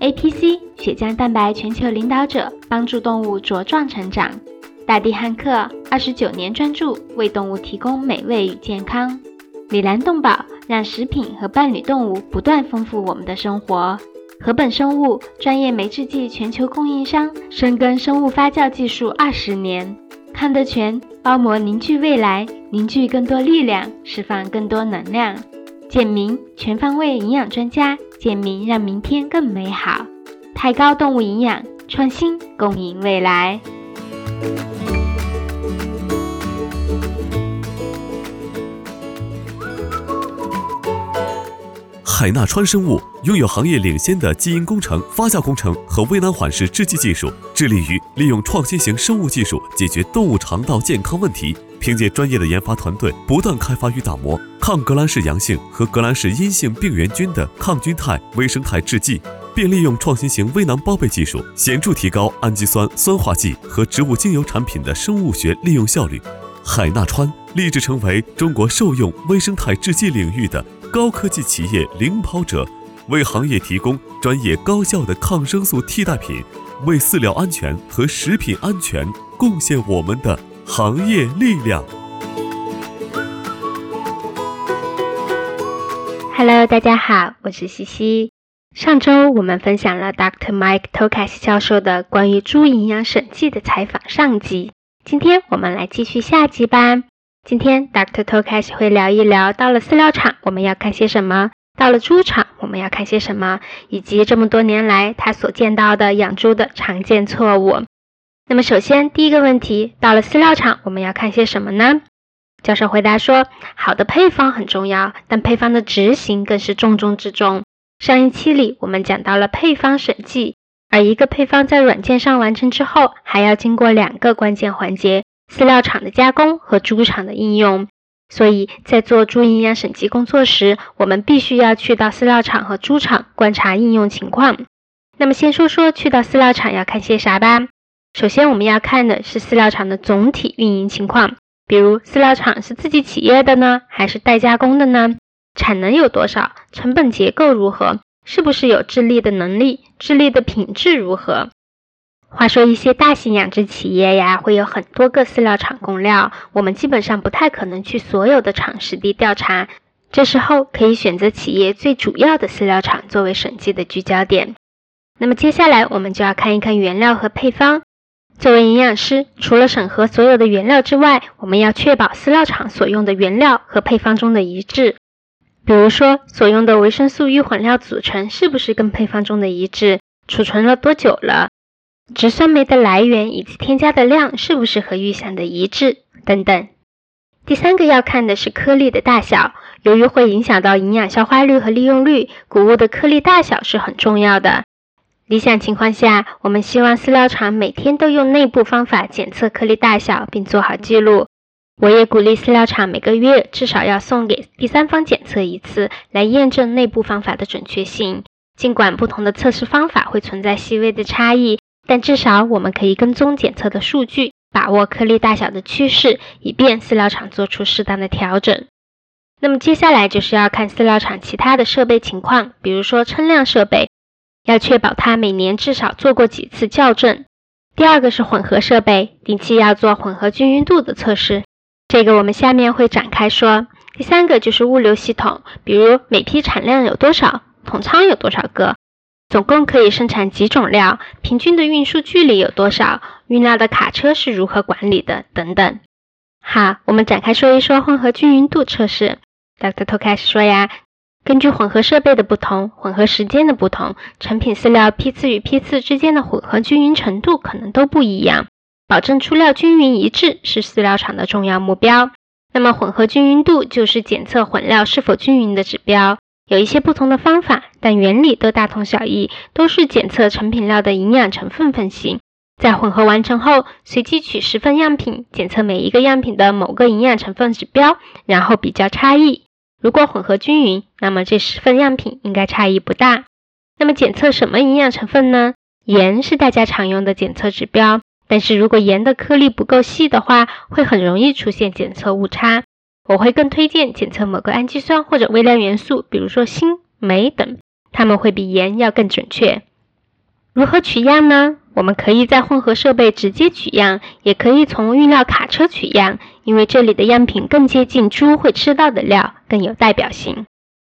APC 血浆蛋白全球领导者，帮助动物茁壮成长。大地汉克二十九年专注为动物提供美味与健康。米兰动宝让食品和伴侣动物不断丰富我们的生活。禾本生物专业酶制剂全球供应商，深耕生物发酵技术二十年。康德全包膜凝聚未来，凝聚更多力量，释放更多能量。简明全方位营养专家，简明让明天更美好。抬高动物营养创新，共赢未来。海纳川生物拥有行业领先的基因工程、发酵工程和微囊缓释制剂技术，致力于利用创新型生物技术解决动物肠道健康问题。凭借专业的研发团队，不断开发与打磨抗革兰氏阳性和革兰氏阴性病原菌的抗菌肽微生态制剂，并利用创新型微囊包被技术，显著提高氨基酸酸化剂和植物精油产品的生物学利用效率。海纳川立志成为中国兽用微生态制剂领域的。高科技企业领跑者，为行业提供专业高效的抗生素替代品，为饲料安全和食品安全贡献我们的行业力量。Hello，大家好，我是西西。上周我们分享了 Dr. Mike Tokas 教授的关于猪营养审计的采访上集，今天我们来继续下集吧。今天，Dr. To 开始会聊一聊，到了饲料厂我们要看些什么；到了猪场我们要看些什么，以及这么多年来他所见到的养猪的常见错误。那么，首先第一个问题，到了饲料厂我们要看些什么呢？教授回答说，好的配方很重要，但配方的执行更是重中之重。上一期里我们讲到了配方审计，而一个配方在软件上完成之后，还要经过两个关键环节。饲料厂的加工和猪场的应用，所以在做猪营养审计工作时，我们必须要去到饲料厂和猪场观察应用情况。那么，先说说去到饲料厂要看些啥吧。首先，我们要看的是饲料厂的总体运营情况，比如饲料厂是自己企业的呢，还是代加工的呢？产能有多少？成本结构如何？是不是有智力的能力？智力的品质如何？话说，一些大型养殖企业呀，会有很多个饲料厂供料，我们基本上不太可能去所有的厂实地调查。这时候可以选择企业最主要的饲料厂作为审计的聚焦点。那么接下来我们就要看一看原料和配方。作为营养师，除了审核所有的原料之外，我们要确保饲料厂所用的原料和配方中的一致。比如说，所用的维生素预混料组成是不是跟配方中的一致？储存了多久了？植酸酶的来源以及添加的量是不是和预想的一致？等等。第三个要看的是颗粒的大小，由于会影响到营养消化率和利用率，谷物的颗粒大小是很重要的。理想情况下，我们希望饲料厂每天都用内部方法检测颗粒大小，并做好记录。我也鼓励饲料厂每个月至少要送给第三方检测一次，来验证内部方法的准确性。尽管不同的测试方法会存在细微的差异。但至少我们可以跟踪检测的数据，把握颗粒大小的趋势，以便饲料厂做出适当的调整。那么接下来就是要看饲料厂其他的设备情况，比如说称量设备，要确保它每年至少做过几次校正。第二个是混合设备，定期要做混合均匀度的测试，这个我们下面会展开说。第三个就是物流系统，比如每批产量有多少，桶仓有多少个。总共可以生产几种料？平均的运输距离有多少？运料的卡车是如何管理的？等等。好，我们展开说一说混合均匀度测试。Dr. To 开始说呀，根据混合设备的不同、混合时间的不同，成品饲料批次与批次之间的混合均匀程度可能都不一样。保证出料均匀一致是饲料厂的重要目标。那么，混合均匀度就是检测混料是否均匀的指标。有一些不同的方法，但原理都大同小异，都是检测成品料的营养成分分析。在混合完成后，随机取十份样品，检测每一个样品的某个营养成分指标，然后比较差异。如果混合均匀，那么这十份样品应该差异不大。那么检测什么营养成分呢？盐是大家常用的检测指标，但是如果盐的颗粒不够细的话，会很容易出现检测误差。我会更推荐检测某个氨基酸或者微量元素，比如说锌、镁等，它们会比盐要更准确。如何取样呢？我们可以在混合设备直接取样，也可以从运料卡车取样，因为这里的样品更接近猪会吃到的料，更有代表性。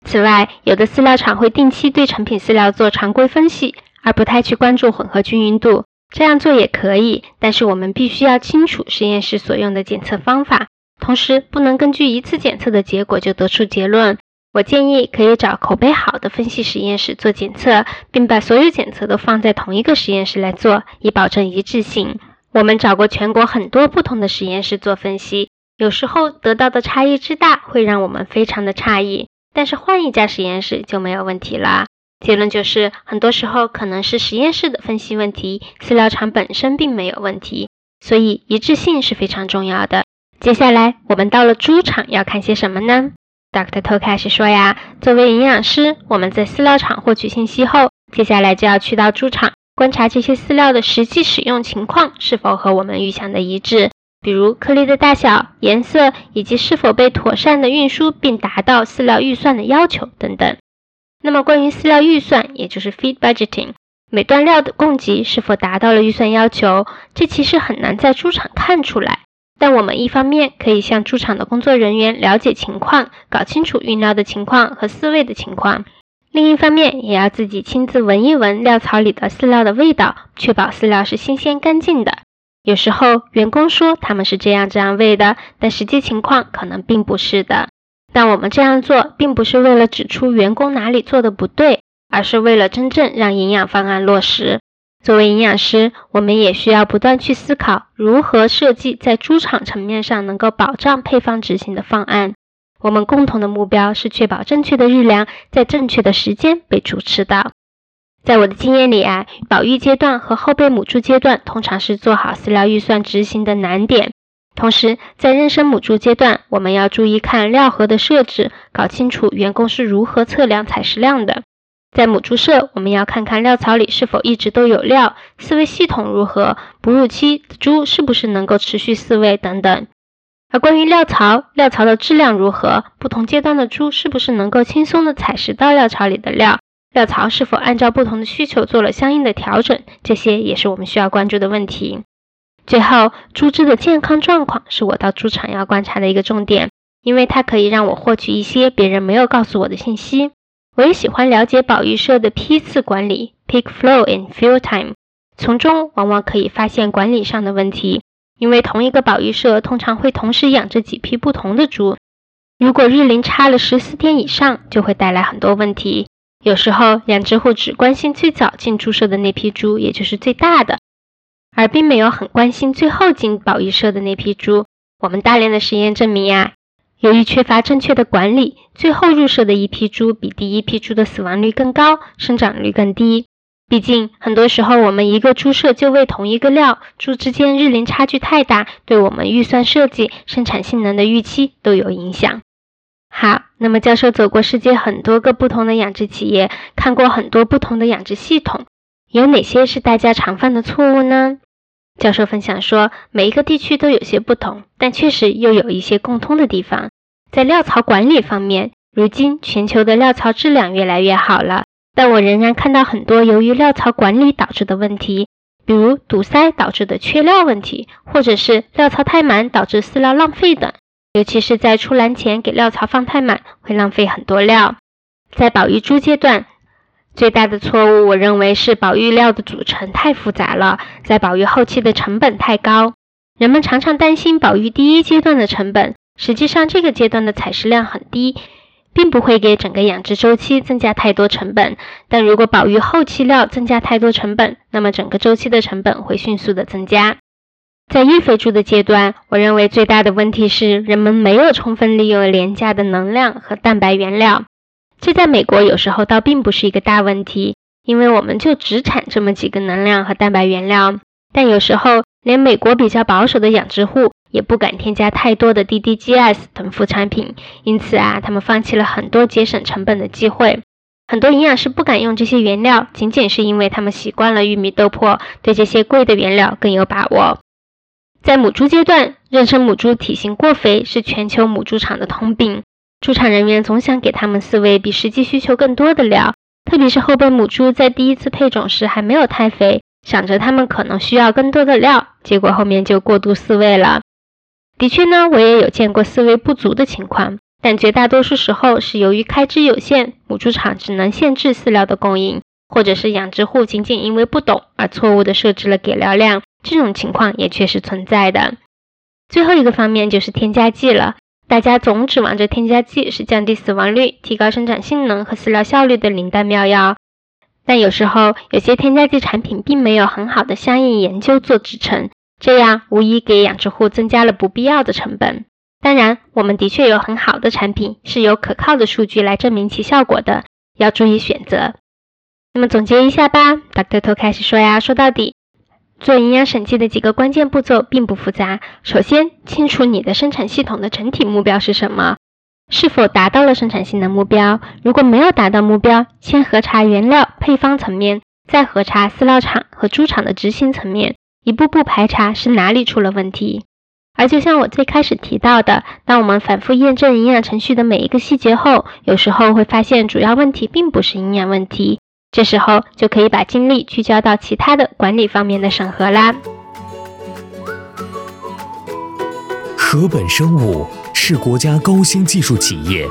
此外，有的饲料厂会定期对成品饲料做常规分析，而不太去关注混合均匀度。这样做也可以，但是我们必须要清楚实验室所用的检测方法，同时不能根据一次检测的结果就得出结论。我建议可以找口碑好的分析实验室做检测，并把所有检测都放在同一个实验室来做，以保证一致性。我们找过全国很多不同的实验室做分析，有时候得到的差异之大，会让我们非常的诧异。但是换一家实验室就没有问题了。结论就是，很多时候可能是实验室的分析问题，饲料厂本身并没有问题。所以一致性是非常重要的。接下来我们到了猪场要看些什么呢？Dr. To 开始说呀，作为营养师，我们在饲料厂获取信息后，接下来就要去到猪场观察这些饲料的实际使用情况是否和我们预想的一致，比如颗粒的大小、颜色，以及是否被妥善的运输并达到饲料预算的要求等等。那么关于饲料预算，也就是 feed budgeting，每段料的供给是否达到了预算要求，这其实很难在猪场看出来。但我们一方面可以向猪场的工作人员了解情况，搞清楚运料的情况和饲喂的情况；另一方面，也要自己亲自闻一闻料槽里的饲料的味道，确保饲料是新鲜干净的。有时候员工说他们是这样这样喂的，但实际情况可能并不是的。但我们这样做并不是为了指出员工哪里做的不对，而是为了真正让营养方案落实。作为营养师，我们也需要不断去思考如何设计在猪场层面上能够保障配方执行的方案。我们共同的目标是确保正确的日粮在正确的时间被猪吃到。在我的经验里啊，保育阶段和后备母猪阶段通常是做好饲料预算执行的难点。同时，在妊娠母猪阶段，我们要注意看料盒的设置，搞清楚员工是如何测量采食量的。在母猪舍，我们要看看料槽里是否一直都有料，饲喂系统如何，哺乳期的猪是不是能够持续饲喂等等。而关于料槽，料槽的质量如何，不同阶段的猪是不是能够轻松的采食到料槽里的料，料槽是否按照不同的需求做了相应的调整，这些也是我们需要关注的问题。最后，猪只的健康状况是我到猪场要观察的一个重点，因为它可以让我获取一些别人没有告诉我的信息。我也喜欢了解保育社的批次管理 （pick Flow and Fuel Time），从中往往可以发现管理上的问题。因为同一个保育社通常会同时养着几批不同的猪，如果日龄差了十四天以上，就会带来很多问题。有时候养殖户只关心最早进猪舍的那批猪，也就是最大的，而并没有很关心最后进保育社的那批猪。我们大量的实验证明呀。由于缺乏正确的管理，最后入舍的一批猪比第一批猪的死亡率更高，生长率更低。毕竟，很多时候我们一个猪舍就喂同一个料，猪之间日龄差距太大，对我们预算设计、生产性能的预期都有影响。好，那么教授走过世界很多个不同的养殖企业，看过很多不同的养殖系统，有哪些是大家常犯的错误呢？教授分享说，每一个地区都有些不同，但确实又有一些共通的地方。在料槽管理方面，如今全球的料槽质量越来越好了，但我仍然看到很多由于料槽管理导致的问题，比如堵塞导致的缺料问题，或者是料槽太满导致饲料浪费等。尤其是在出栏前给料槽放太满，会浪费很多料。在保育猪阶段。最大的错误，我认为是保育料的组成太复杂了，在保育后期的成本太高。人们常常担心保育第一阶段的成本，实际上这个阶段的采食量很低，并不会给整个养殖周期增加太多成本。但如果保育后期料增加太多成本，那么整个周期的成本会迅速的增加。在育肥猪的阶段，我认为最大的问题是人们没有充分利用廉价的能量和蛋白原料。这在美国有时候倒并不是一个大问题，因为我们就只产这么几个能量和蛋白原料。但有时候连美国比较保守的养殖户也不敢添加太多的 DDGS 等副产品，因此啊，他们放弃了很多节省成本的机会。很多营养师不敢用这些原料，仅仅是因为他们习惯了玉米豆粕，对这些贵的原料更有把握。在母猪阶段，妊娠母猪体型过肥是全球母猪场的通病。猪场人员总想给他们饲喂比实际需求更多的料，特别是后备母猪在第一次配种时还没有太肥，想着它们可能需要更多的料，结果后面就过度饲喂了。的确呢，我也有见过饲喂不足的情况，但绝大多数时候是由于开支有限，母猪场只能限制饲料的供应，或者是养殖户仅仅因为不懂而错误的设置了给料量，这种情况也确实存在的。最后一个方面就是添加剂了。大家总指望着添加剂是降低死亡率、提高生产性能和饲料效率的灵丹妙药，但有时候有些添加剂产品并没有很好的相应研究做支撑，这样无疑给养殖户增加了不必要的成本。当然，我们的确有很好的产品，是有可靠的数据来证明其效果的，要注意选择。那么总结一下吧，Dr. 头开始说呀，说到底。做营养审计的几个关键步骤并不复杂。首先，清楚你的生产系统的整体目标是什么，是否达到了生产性的目标。如果没有达到目标，先核查原料配方层面，再核查饲料厂和猪场的执行层面，一步步排查是哪里出了问题。而就像我最开始提到的，当我们反复验证营养程序的每一个细节后，有时候会发现主要问题并不是营养问题。这时候就可以把精力聚焦到其他的管理方面的审核啦。禾本生物是国家高新技术企业，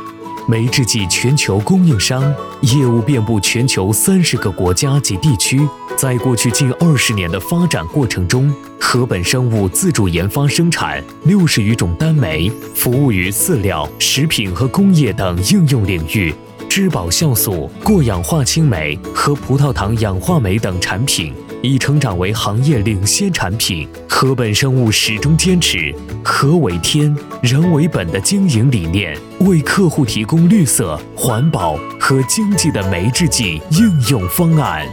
酶制剂全球供应商，业务遍布全球三十个国家及地区。在过去近二十年的发展过程中，禾本生物自主研发生产六十余种单酶，服务于饲料、食品和工业等应用领域。质保酵素、过氧化氢酶和葡萄糖氧化酶等产品已成长为行业领先产品。禾本生物始终坚持“禾为天，人为本”的经营理念，为客户提供绿色、环保和经济的酶制剂应用方案。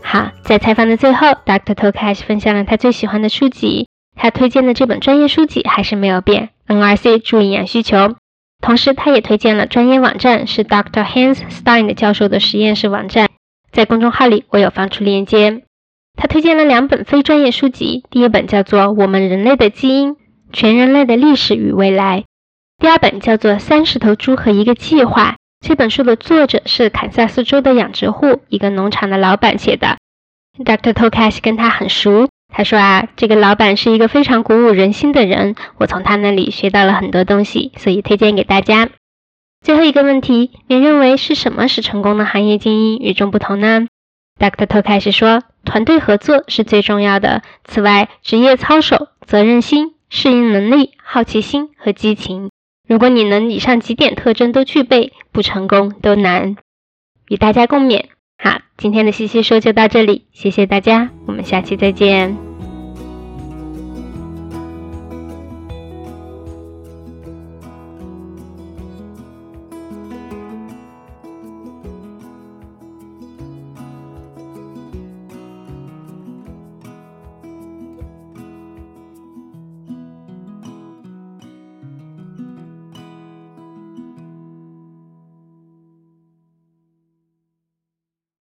好，在采访的最后，Dr. Tokash 分享了他最喜欢的书籍，他推荐的这本专业书籍还是没有变。NRC 注营养需求，同时他也推荐了专业网站，是 Dr. Hans Stein 教授的实验室网站，在公众号里我有放出链接。他推荐了两本非专业书籍，第一本叫做《我们人类的基因：全人类的历史与未来》，第二本叫做《三十头猪和一个计划》。这本书的作者是堪萨斯州的养殖户，一个农场的老板写的。Dr. Tokash 跟他很熟。他说啊，这个老板是一个非常鼓舞人心的人，我从他那里学到了很多东西，所以推荐给大家。最后一个问题，你认为是什么使成功的行业精英与众不同呢？Dr. 头开始说，团队合作是最重要的。此外，职业操守、责任心、适应能力、好奇心和激情，如果你能以上几点特征都具备，不成功都难。与大家共勉。好，今天的西西说就到这里，谢谢大家，我们下期再见。